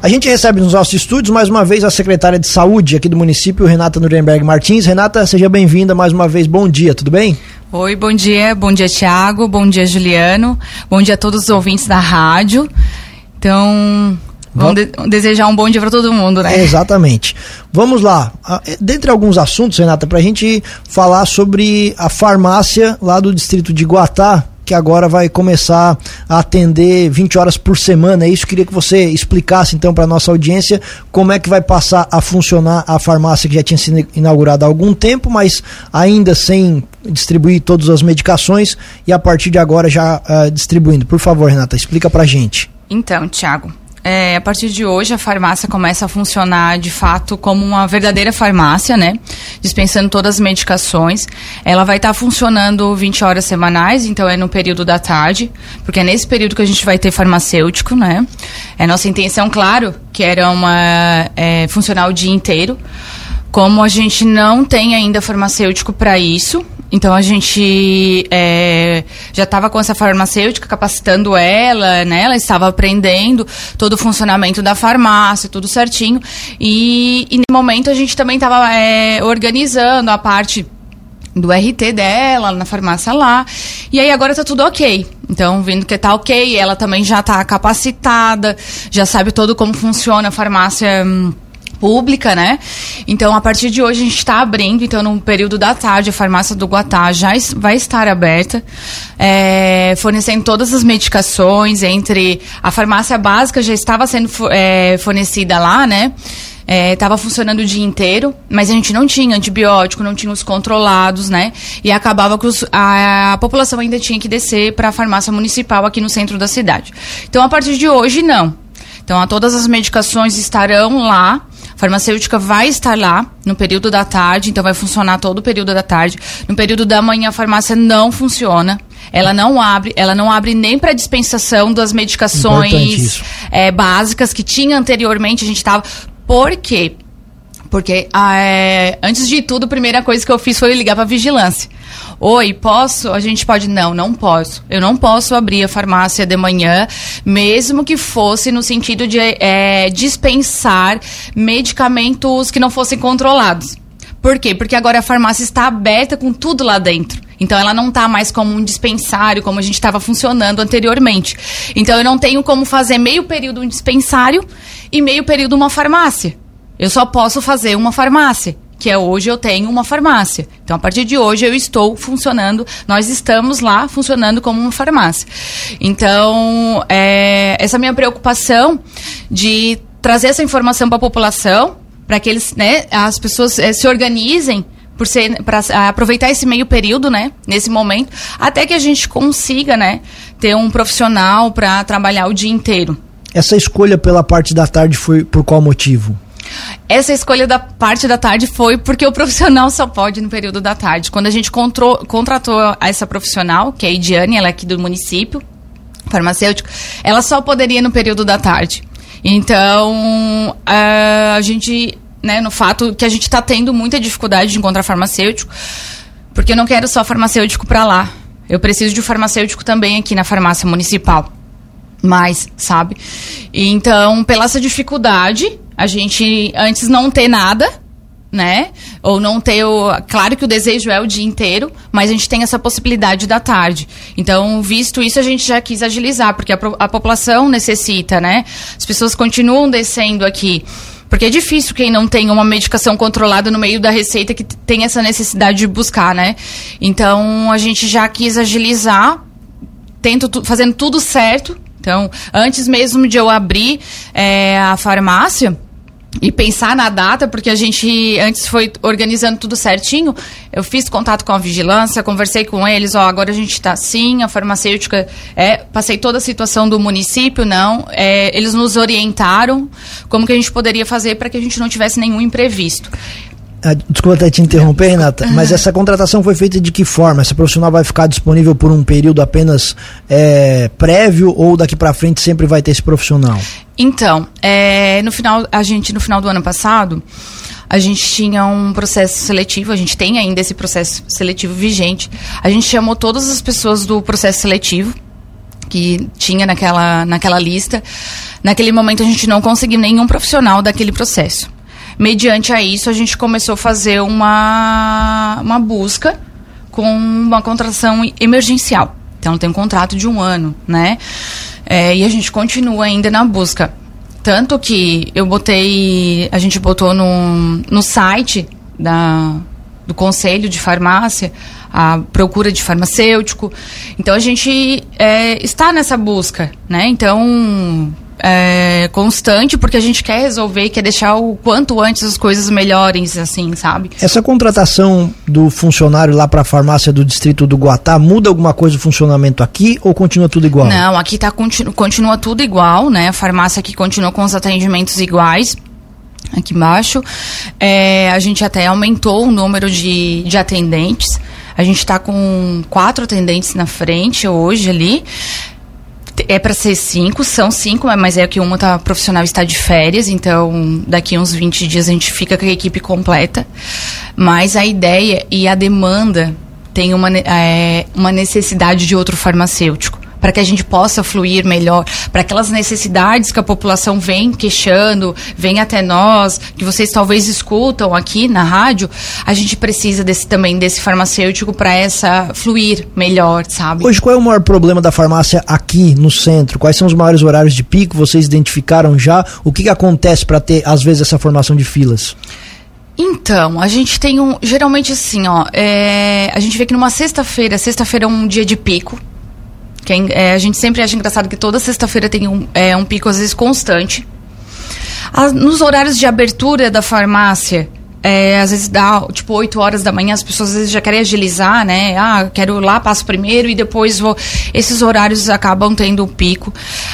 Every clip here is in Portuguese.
A gente recebe nos nossos estúdios mais uma vez a secretária de saúde aqui do município, Renata Nuremberg Martins. Renata, seja bem-vinda mais uma vez. Bom dia, tudo bem? Oi, bom dia. Bom dia, Tiago. Bom dia, Juliano. Bom dia a todos os ouvintes da rádio. Então, vamos de desejar um bom dia para todo mundo, né? É, exatamente. Vamos lá. Dentre alguns assuntos, Renata, para a gente falar sobre a farmácia lá do distrito de Guatá, que agora vai começar a atender 20 horas por semana. É isso queria que você explicasse então para nossa audiência como é que vai passar a funcionar a farmácia que já tinha sido inaugurada há algum tempo, mas ainda sem distribuir todas as medicações e a partir de agora já uh, distribuindo. Por favor, Renata, explica para gente. Então, Tiago, é, a partir de hoje a farmácia começa a funcionar de fato como uma verdadeira farmácia, né? Dispensando todas as medicações. Ela vai estar tá funcionando 20 horas semanais, então é no período da tarde, porque é nesse período que a gente vai ter farmacêutico, né? É nossa intenção, claro, que era uma é, funcionar o dia inteiro. Como a gente não tem ainda farmacêutico para isso, então a gente é, já estava com essa farmacêutica capacitando ela, né? Ela estava aprendendo todo o funcionamento da farmácia, tudo certinho. E, e no momento a gente também estava é, organizando a parte do RT dela na farmácia lá. E aí agora tá tudo ok. Então, vendo que tá ok, ela também já tá capacitada, já sabe todo como funciona a farmácia. Hum, pública, né? Então, a partir de hoje, a gente está abrindo. Então, no período da tarde, a farmácia do Guatá já vai estar aberta, é, fornecendo todas as medicações. Entre a farmácia básica já estava sendo é, fornecida lá, né? estava é, funcionando o dia inteiro, mas a gente não tinha antibiótico, não tinha os controlados, né? E acabava que os, a, a, população ainda tinha que descer para a farmácia municipal aqui no centro da cidade. Então, a partir de hoje, não. Então, todas as medicações estarão lá farmacêutica vai estar lá no período da tarde, então vai funcionar todo o período da tarde. No período da manhã a farmácia não funciona. Ela não abre, ela não abre nem para dispensação das medicações é, básicas que tinha anteriormente. A gente estava. Por quê? Porque ah, é, antes de tudo, a primeira coisa que eu fiz foi ligar para vigilância. Oi, posso? A gente pode. Não, não posso. Eu não posso abrir a farmácia de manhã, mesmo que fosse no sentido de é, dispensar medicamentos que não fossem controlados. Por quê? Porque agora a farmácia está aberta com tudo lá dentro. Então ela não está mais como um dispensário, como a gente estava funcionando anteriormente. Então eu não tenho como fazer meio período um dispensário e meio período uma farmácia. Eu só posso fazer uma farmácia que é hoje eu tenho uma farmácia. Então, a partir de hoje eu estou funcionando, nós estamos lá funcionando como uma farmácia. Então, é, essa minha preocupação de trazer essa informação para a população, para que eles, né, as pessoas é, se organizem para aproveitar esse meio período, né, nesse momento, até que a gente consiga, né, ter um profissional para trabalhar o dia inteiro. Essa escolha pela parte da tarde foi por qual motivo? Essa escolha da parte da tarde foi porque o profissional só pode no período da tarde. Quando a gente controu, contratou essa profissional, que é a Idiane, ela é aqui do município, farmacêutico, ela só poderia no período da tarde. Então, a gente, né, no fato que a gente está tendo muita dificuldade de encontrar farmacêutico, porque eu não quero só farmacêutico para lá. Eu preciso de um farmacêutico também aqui na farmácia municipal. Mais, sabe? Então, pela essa dificuldade, a gente antes não ter nada, né? Ou não ter o. Claro que o desejo é o dia inteiro, mas a gente tem essa possibilidade da tarde. Então, visto isso, a gente já quis agilizar, porque a, a população necessita, né? As pessoas continuam descendo aqui. Porque é difícil quem não tem uma medicação controlada no meio da receita que tem essa necessidade de buscar, né? Então, a gente já quis agilizar, tento fazendo tudo certo. Então, antes mesmo de eu abrir é, a farmácia, e pensar na data, porque a gente antes foi organizando tudo certinho. Eu fiz contato com a vigilância, conversei com eles, ó, agora a gente está assim, a farmacêutica, é, passei toda a situação do município, não, é, eles nos orientaram como que a gente poderia fazer para que a gente não tivesse nenhum imprevisto. Ah, desculpa até te interromper, Renata, mas essa contratação foi feita de que forma? Essa profissional vai ficar disponível por um período apenas é, prévio ou daqui para frente sempre vai ter esse profissional? Então, é, no final, a gente no final do ano passado, a gente tinha um processo seletivo, a gente tem ainda esse processo seletivo vigente. A gente chamou todas as pessoas do processo seletivo que tinha naquela, naquela lista. Naquele momento a gente não conseguiu nenhum profissional daquele processo. Mediante a isso, a gente começou a fazer uma, uma busca com uma contratação emergencial. Então tem um contrato de um ano, né? É, e a gente continua ainda na busca. Tanto que eu botei, a gente botou no, no site da, do Conselho de Farmácia a procura de farmacêutico. Então a gente é, está nessa busca, né? Então é, constante, porque a gente quer resolver e quer deixar o quanto antes as coisas melhorem, assim, sabe? Essa contratação do funcionário lá para a farmácia do distrito do Guatá muda alguma coisa o funcionamento aqui ou continua tudo igual? Não, aqui tá, continu, continua tudo igual, né? A farmácia aqui continua com os atendimentos iguais aqui embaixo. É, a gente até aumentou o número de, de atendentes. A gente está com quatro atendentes na frente hoje ali. É para ser cinco, são cinco, mas é que uma tá, profissional está de férias, então daqui uns 20 dias a gente fica com a equipe completa. Mas a ideia e a demanda tem uma, é, uma necessidade de outro farmacêutico para que a gente possa fluir melhor, para aquelas necessidades que a população vem queixando, vem até nós, que vocês talvez escutam aqui na rádio, a gente precisa desse também desse farmacêutico para essa fluir melhor, sabe? Hoje qual é o maior problema da farmácia aqui no centro? Quais são os maiores horários de pico? Vocês identificaram já? O que, que acontece para ter às vezes essa formação de filas? Então, a gente tem um. Geralmente assim, ó. É, a gente vê que numa sexta-feira, sexta-feira é um dia de pico. Que é, a gente sempre acha engraçado que toda sexta-feira tem um, é, um pico, às vezes, constante. A, nos horários de abertura da farmácia, é, às vezes dá, tipo, 8 horas da manhã, as pessoas às vezes já querem agilizar, né? Ah, quero lá, passo primeiro e depois vou. Esses horários acabam tendo um pico.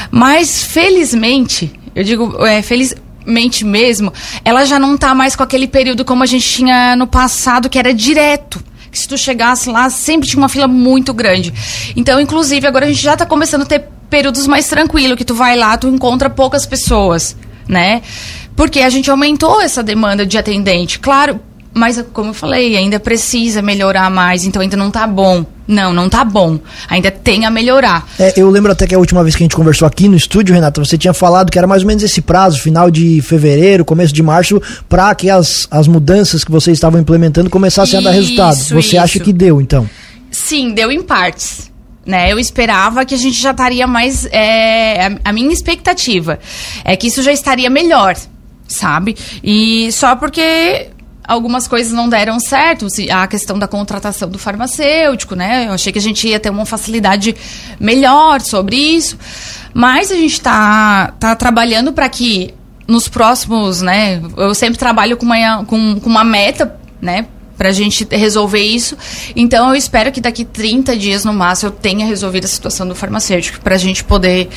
Mas, felizmente, eu digo, é, felizmente mesmo, ela já não está mais com aquele período como a gente tinha no passado, que era direto que se tu chegasse lá, sempre tinha uma fila muito grande. Então, inclusive, agora a gente já está começando a ter períodos mais tranquilos, que tu vai lá, tu encontra poucas pessoas, né? Porque a gente aumentou essa demanda de atendente. Claro, mas como eu falei, ainda precisa melhorar mais, então ainda não tá bom. Não, não tá bom. Ainda tem a melhorar. É, eu lembro até que a última vez que a gente conversou aqui no estúdio, Renata, você tinha falado que era mais ou menos esse prazo, final de fevereiro, começo de março, para que as, as mudanças que vocês estavam implementando começassem isso, a dar resultado. Você isso. acha que deu, então? Sim, deu em partes. Né, eu esperava que a gente já estaria mais. É, a, a minha expectativa é que isso já estaria melhor, sabe? E só porque algumas coisas não deram certo, a questão da contratação do farmacêutico, né? Eu achei que a gente ia ter uma facilidade melhor sobre isso, mas a gente está tá trabalhando para que nos próximos, né? Eu sempre trabalho com uma, com, com uma meta, né? para a gente resolver isso. Então, eu espero que daqui 30 dias no máximo eu tenha resolvido a situação do farmacêutico, para a gente poder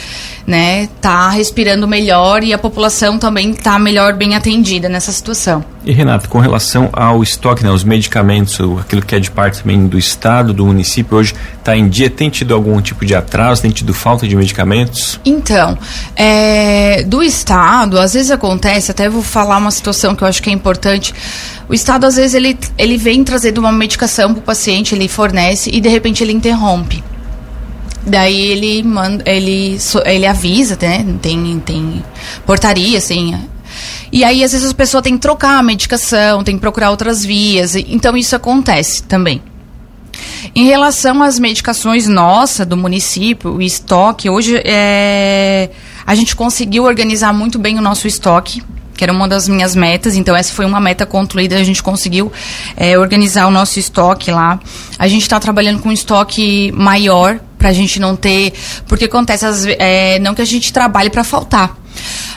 né, tá respirando melhor e a população também tá melhor bem atendida nessa situação. E Renato, com relação ao estoque, né, os medicamentos, aquilo que é de parte também do estado, do município, hoje está em dia, tem tido algum tipo de atraso, tem tido falta de medicamentos? Então, é, do estado, às vezes acontece, até vou falar uma situação que eu acho que é importante, o Estado, às vezes, ele, ele vem trazendo uma medicação para o paciente, ele fornece e, de repente, ele interrompe. Daí ele manda, ele, ele avisa, né? Tem, tem portaria, assim. E aí, às vezes, a pessoa tem que trocar a medicação, tem que procurar outras vias. Então, isso acontece também. Em relação às medicações nossa, do município, o estoque, hoje é, a gente conseguiu organizar muito bem o nosso estoque que era uma das minhas metas. Então, essa foi uma meta concluída. A gente conseguiu é, organizar o nosso estoque lá. A gente está trabalhando com um estoque maior para a gente não ter. Porque acontece, é, não que a gente trabalhe para faltar.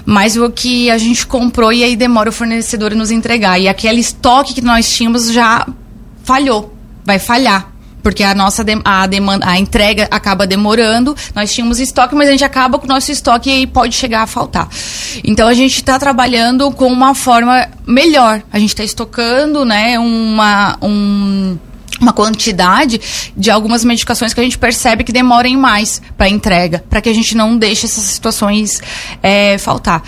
Mas o que a gente comprou e aí demora o fornecedor nos entregar. E aquele estoque que nós tínhamos já falhou. Vai falhar porque a nossa de, a demanda, a entrega acaba demorando. Nós tínhamos estoque, mas a gente acaba com o nosso estoque e pode chegar a faltar. Então a gente está trabalhando com uma forma melhor. A gente está estocando, né, uma um, uma quantidade de algumas medicações que a gente percebe que demorem mais para entrega, para que a gente não deixe essas situações é, faltar.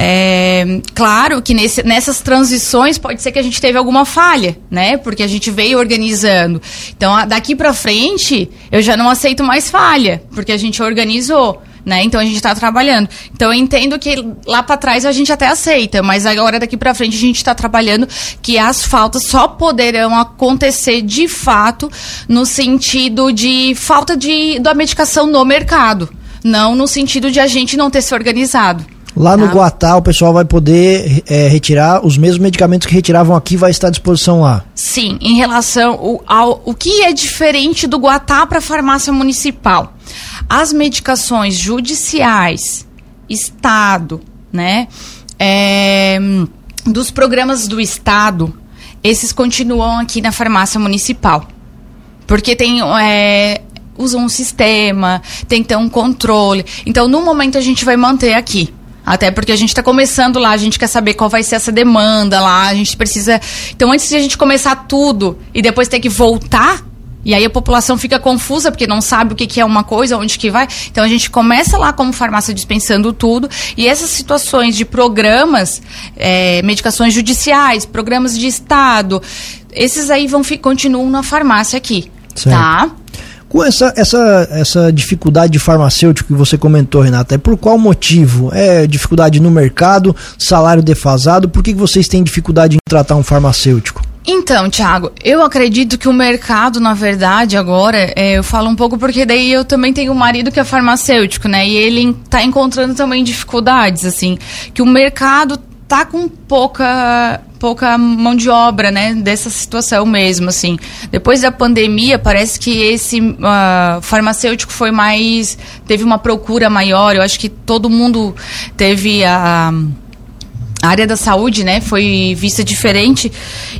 É, claro que nesse, nessas transições pode ser que a gente teve alguma falha, né? Porque a gente veio organizando. Então, daqui para frente, eu já não aceito mais falha, porque a gente organizou. Né? Então a gente está trabalhando. Então eu entendo que lá para trás a gente até aceita, mas agora daqui para frente a gente está trabalhando que as faltas só poderão acontecer de fato no sentido de falta de da medicação no mercado, não no sentido de a gente não ter se organizado. Lá no tá. Guatá, o pessoal vai poder é, retirar os mesmos medicamentos que retiravam aqui, vai estar à disposição lá. Sim, em relação ao, ao o que é diferente do Guatá para a farmácia municipal. As medicações judiciais, Estado, né, é, dos programas do Estado, esses continuam aqui na farmácia municipal. Porque tem é, usam um sistema, tem que ter um controle. Então, no momento, a gente vai manter aqui. Até porque a gente está começando lá, a gente quer saber qual vai ser essa demanda lá, a gente precisa. Então, antes de a gente começar tudo e depois ter que voltar, e aí a população fica confusa porque não sabe o que, que é uma coisa, onde que vai. Então a gente começa lá como farmácia dispensando tudo. E essas situações de programas, é, medicações judiciais, programas de Estado, esses aí vão continuam na farmácia aqui. Certo. Tá? Com essa, essa, essa dificuldade de farmacêutico que você comentou, Renata, é por qual motivo? É dificuldade no mercado, salário defasado? Por que vocês têm dificuldade em tratar um farmacêutico? Então, Thiago, eu acredito que o mercado, na verdade, agora, é, eu falo um pouco porque daí eu também tenho um marido que é farmacêutico, né? E ele está encontrando também dificuldades, assim, que o mercado tá com pouca pouca mão de obra, né, dessa situação mesmo, assim. Depois da pandemia, parece que esse uh, farmacêutico foi mais teve uma procura maior. Eu acho que todo mundo teve a, a área da saúde, né, foi vista diferente.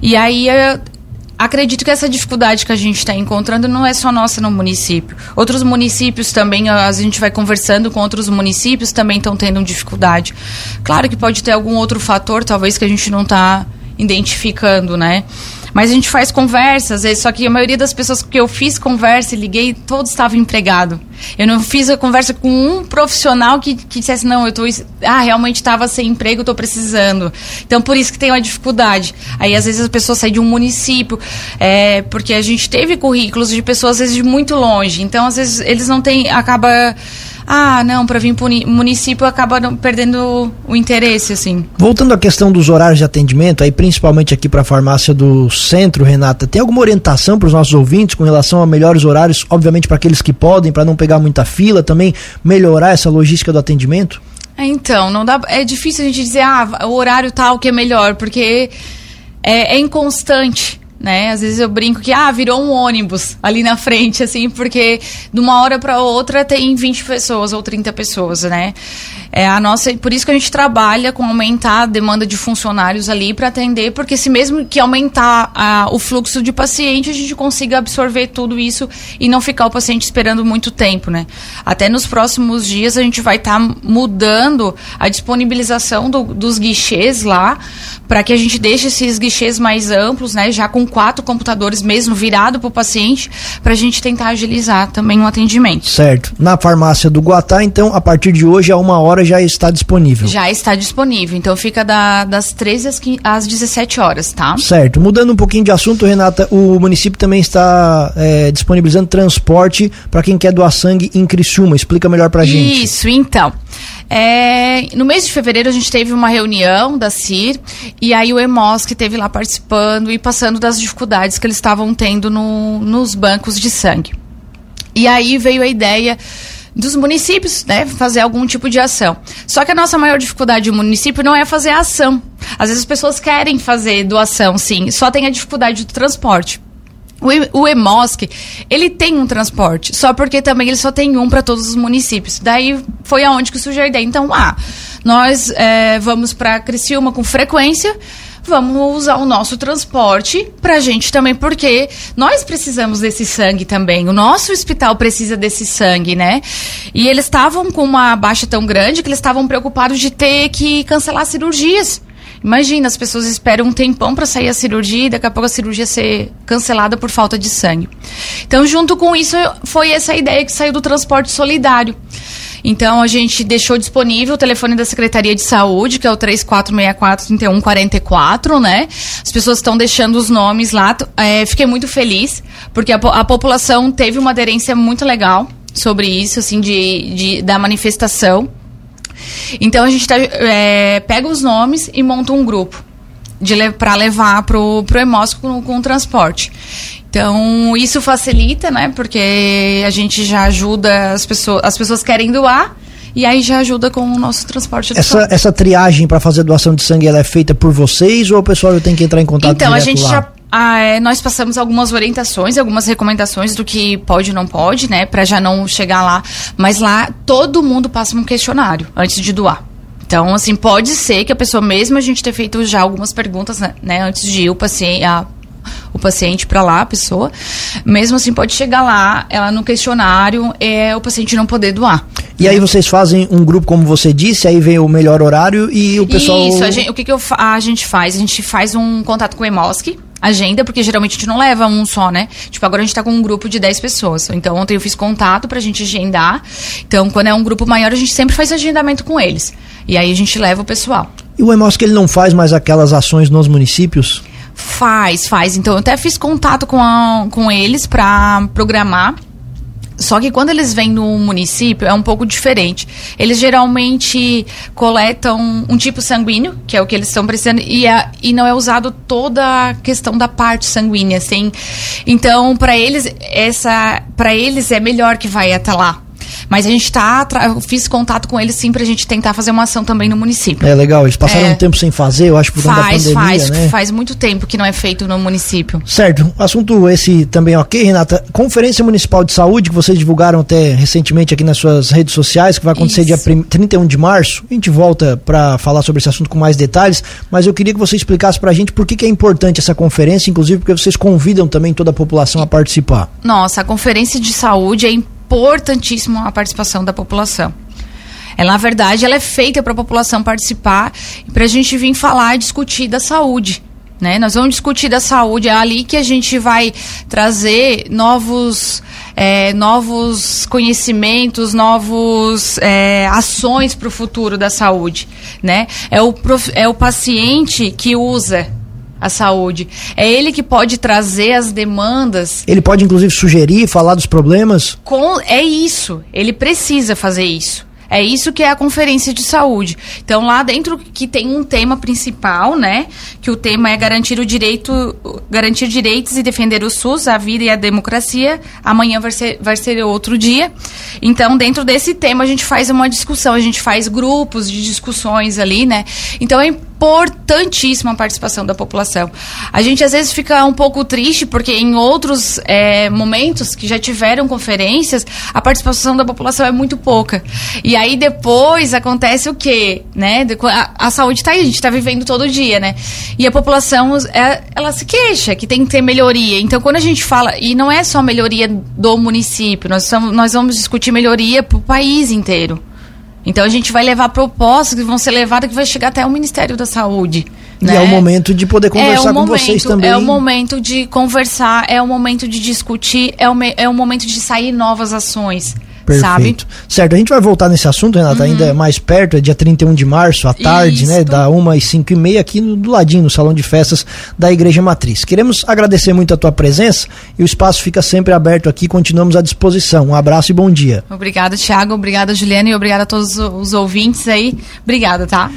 E aí acredito que essa dificuldade que a gente está encontrando não é só nossa no município. Outros municípios também, a gente vai conversando com outros municípios, também estão tendo dificuldade. Claro que pode ter algum outro fator, talvez, que a gente não está identificando, né? Mas a gente faz conversas, só que a maioria das pessoas que eu fiz conversa e liguei, todos estavam empregados. Eu não fiz a conversa com um profissional que, que dissesse, não, eu tô. Ah, realmente estava sem emprego, estou precisando. Então, por isso que tem uma dificuldade. Aí, às vezes, a pessoa sai de um município, é, porque a gente teve currículos de pessoas, às vezes, de muito longe. Então, às vezes, eles não têm. acaba ah, não, para vir para o município acaba perdendo o interesse, assim. Voltando à questão dos horários de atendimento, aí principalmente aqui para a farmácia do centro, Renata, tem alguma orientação para os nossos ouvintes com relação a melhores horários, obviamente para aqueles que podem, para não pegar muita fila, também melhorar essa logística do atendimento? É, então, não dá, é difícil a gente dizer, ah, o horário tal que é melhor, porque é, é inconstante né? Às vezes eu brinco que ah, virou um ônibus ali na frente assim, porque de uma hora para outra tem 20 pessoas ou 30 pessoas, né? É a nossa, por isso que a gente trabalha com aumentar a demanda de funcionários ali para atender, porque se mesmo que aumentar a, o fluxo de paciente, a gente consiga absorver tudo isso e não ficar o paciente esperando muito tempo, né? Até nos próximos dias a gente vai estar tá mudando a disponibilização do, dos guichês lá para que a gente deixe esses guichês mais amplos, né? Já com quatro computadores mesmo virado para o paciente, para a gente tentar agilizar também o atendimento. Certo. Na farmácia do Guatá, então, a partir de hoje, a uma hora já está disponível. Já está disponível. Então fica da, das 13 às, 15, às 17 horas, tá? Certo. Mudando um pouquinho de assunto, Renata, o município também está é, disponibilizando transporte para quem quer doar sangue em Criciúma. Explica melhor para gente. Isso, então. É, no mês de fevereiro a gente teve uma reunião da CIR e aí o EMOS que teve lá participando e passando das dificuldades que eles estavam tendo no, nos bancos de sangue. E aí veio a ideia dos municípios, né, fazer algum tipo de ação. Só que a nossa maior dificuldade do município não é fazer a ação. Às vezes as pessoas querem fazer doação, sim, só tem a dificuldade do transporte. O, EMOSC, ele tem um transporte, só porque também ele só tem um para todos os municípios. Daí foi aonde que surgiu a ideia. Então, ah, nós é, vamos para Criciúma com frequência, vamos usar o nosso transporte para gente também, porque nós precisamos desse sangue também. O nosso hospital precisa desse sangue, né? E eles estavam com uma baixa tão grande que eles estavam preocupados de ter que cancelar cirurgias. Imagina, as pessoas esperam um tempão para sair a cirurgia e daqui a pouco a cirurgia ser cancelada por falta de sangue. Então, junto com isso, foi essa ideia que saiu do transporte solidário. Então a gente deixou disponível o telefone da Secretaria de Saúde, que é o 3464-3144, né? As pessoas estão deixando os nomes lá. É, fiquei muito feliz, porque a, a, população teve uma aderência muito legal sobre isso, assim, de, de da manifestação. Então a gente tá, é, pega os nomes e monta um grupo para levar pro, pro Hemosco com, com o transporte. Então, isso facilita, né? Porque a gente já ajuda as pessoas, as pessoas querem doar. E aí já ajuda com o nosso transporte. Essa, essa triagem para fazer doação de sangue ela é feita por vocês ou o pessoal já tem que entrar em contato Então, a gente lá? já ah, é, nós passamos algumas orientações, algumas recomendações do que pode e não pode, né? Para já não chegar lá. Mas lá todo mundo passa um questionário antes de doar. Então, assim, pode ser que a pessoa, mesmo a gente ter feito já algumas perguntas, né, né antes de ir o paciente, a o paciente para lá, a pessoa. Mesmo assim, pode chegar lá, ela no questionário, é o paciente não poder doar. E aí vocês fazem um grupo, como você disse, aí vem o melhor horário e o pessoal... Isso, gente, o que, que eu, a gente faz? A gente faz um contato com o EMOSC, agenda, porque geralmente a gente não leva um só, né? Tipo, agora a gente tá com um grupo de 10 pessoas. Então, ontem eu fiz contato pra gente agendar. Então, quando é um grupo maior, a gente sempre faz agendamento com eles. E aí a gente leva o pessoal. E o EMOSC, ele não faz mais aquelas ações nos municípios? Faz, faz. Então eu até fiz contato com, a, com eles para programar. Só que quando eles vêm no município é um pouco diferente. Eles geralmente coletam um tipo sanguíneo, que é o que eles estão precisando, e, é, e não é usado toda a questão da parte sanguínea, assim. Então, para eles, essa, para eles é melhor que vai até lá. Mas a gente está. Eu fiz contato com eles sim para a gente tentar fazer uma ação também no município. É legal, eles passaram é, um tempo sem fazer, eu acho, por conta faz, da pandemia, faz, né? Faz muito tempo que não é feito no município. Certo. Assunto esse também ok, Renata. Conferência Municipal de Saúde, que vocês divulgaram até recentemente aqui nas suas redes sociais, que vai acontecer Isso. dia 31 de março. A gente volta para falar sobre esse assunto com mais detalhes, mas eu queria que você explicasse para a gente por que, que é importante essa conferência, inclusive porque vocês convidam também toda a população a participar. Nossa, a conferência de saúde é importante importantíssimo a participação da população. Ela, na verdade, ela é feita para a população participar e para a gente vir falar e discutir da saúde. Né? Nós vamos discutir da saúde, é ali que a gente vai trazer novos, é, novos conhecimentos, novos é, ações para o futuro da saúde. Né? É, o, é o paciente que usa a saúde. É ele que pode trazer as demandas. Ele pode, inclusive, sugerir, falar dos problemas? Com, é isso. Ele precisa fazer isso. É isso que é a conferência de saúde. Então, lá dentro que tem um tema principal, né? Que o tema é garantir o direito, garantir direitos e defender o SUS, a vida e a democracia. Amanhã vai ser, vai ser outro dia. Então, dentro desse tema, a gente faz uma discussão, a gente faz grupos de discussões ali, né? Então, é importantíssima a participação da população. A gente às vezes fica um pouco triste porque em outros é, momentos que já tiveram conferências, a participação da população é muito pouca. E aí depois acontece o quê? Né? A, a saúde está aí, a gente está vivendo todo dia, né? E a população, é, ela se queixa que tem que ter melhoria. Então, quando a gente fala, e não é só melhoria do município, nós, somos, nós vamos discutir melhoria para o país inteiro. Então a gente vai levar propostas que vão ser levadas que vai chegar até o Ministério da Saúde. Né? E é o momento de poder conversar é com momento, vocês também. É o momento de conversar, é o momento de discutir, é o, é o momento de sair novas ações. Perfeito. Sabe? Certo, a gente vai voltar nesse assunto, Renata, uhum. ainda mais perto, é dia 31 de março, à tarde, Isso. né? Da 1 às 5 e meia, aqui no, do ladinho, no Salão de Festas da Igreja Matriz. Queremos agradecer muito a tua presença e o espaço fica sempre aberto aqui, continuamos à disposição. Um abraço e bom dia. Obrigada, Thiago, obrigada, Juliana, e obrigada a todos os ouvintes aí. Obrigada, tá?